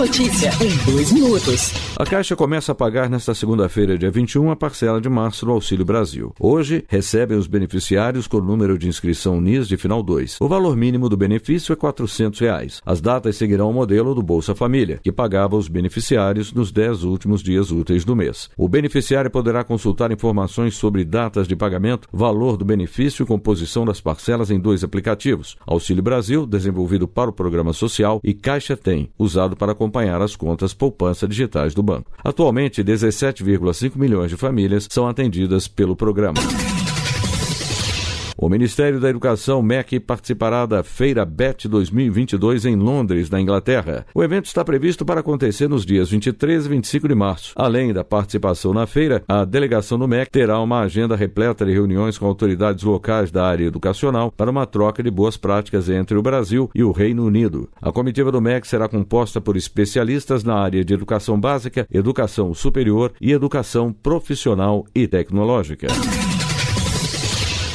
notícia em dois minutos. A Caixa começa a pagar nesta segunda-feira, dia 21, a parcela de março do Auxílio Brasil. Hoje, recebem os beneficiários com o número de inscrição NIS de final 2. O valor mínimo do benefício é 400 reais. As datas seguirão o modelo do Bolsa Família, que pagava os beneficiários nos 10 últimos dias úteis do mês. O beneficiário poderá consultar informações sobre datas de pagamento, valor do benefício e composição das parcelas em dois aplicativos: Auxílio Brasil, desenvolvido para o Programa Social, e Caixa Tem, usado para acompanhar as contas poupança digitais do banco. Atualmente, 17,5 milhões de famílias são atendidas pelo programa. O Ministério da Educação, MEC, participará da Feira BET 2022 em Londres, na Inglaterra. O evento está previsto para acontecer nos dias 23 e 25 de março. Além da participação na feira, a delegação do MEC terá uma agenda repleta de reuniões com autoridades locais da área educacional para uma troca de boas práticas entre o Brasil e o Reino Unido. A comitiva do MEC será composta por especialistas na área de educação básica, educação superior e educação profissional e tecnológica.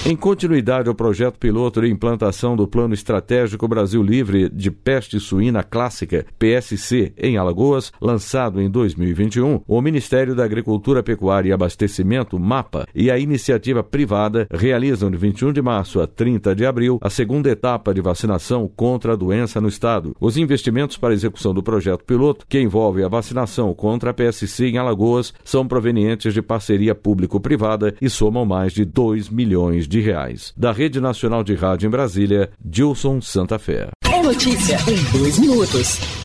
Em continuidade ao projeto piloto de implantação do Plano Estratégico Brasil Livre de Peste Suína Clássica, PSC, em Alagoas, lançado em 2021, o Ministério da Agricultura, Pecuária e Abastecimento, MAPA, e a iniciativa privada realizam de 21 de março a 30 de abril a segunda etapa de vacinação contra a doença no estado. Os investimentos para a execução do projeto piloto, que envolve a vacinação contra a PSC em Alagoas, são provenientes de parceria público-privada e somam mais de 2 milhões de de reais. Da Rede Nacional de Rádio em Brasília, Dilson Santa Fé. É notícia em dois minutos.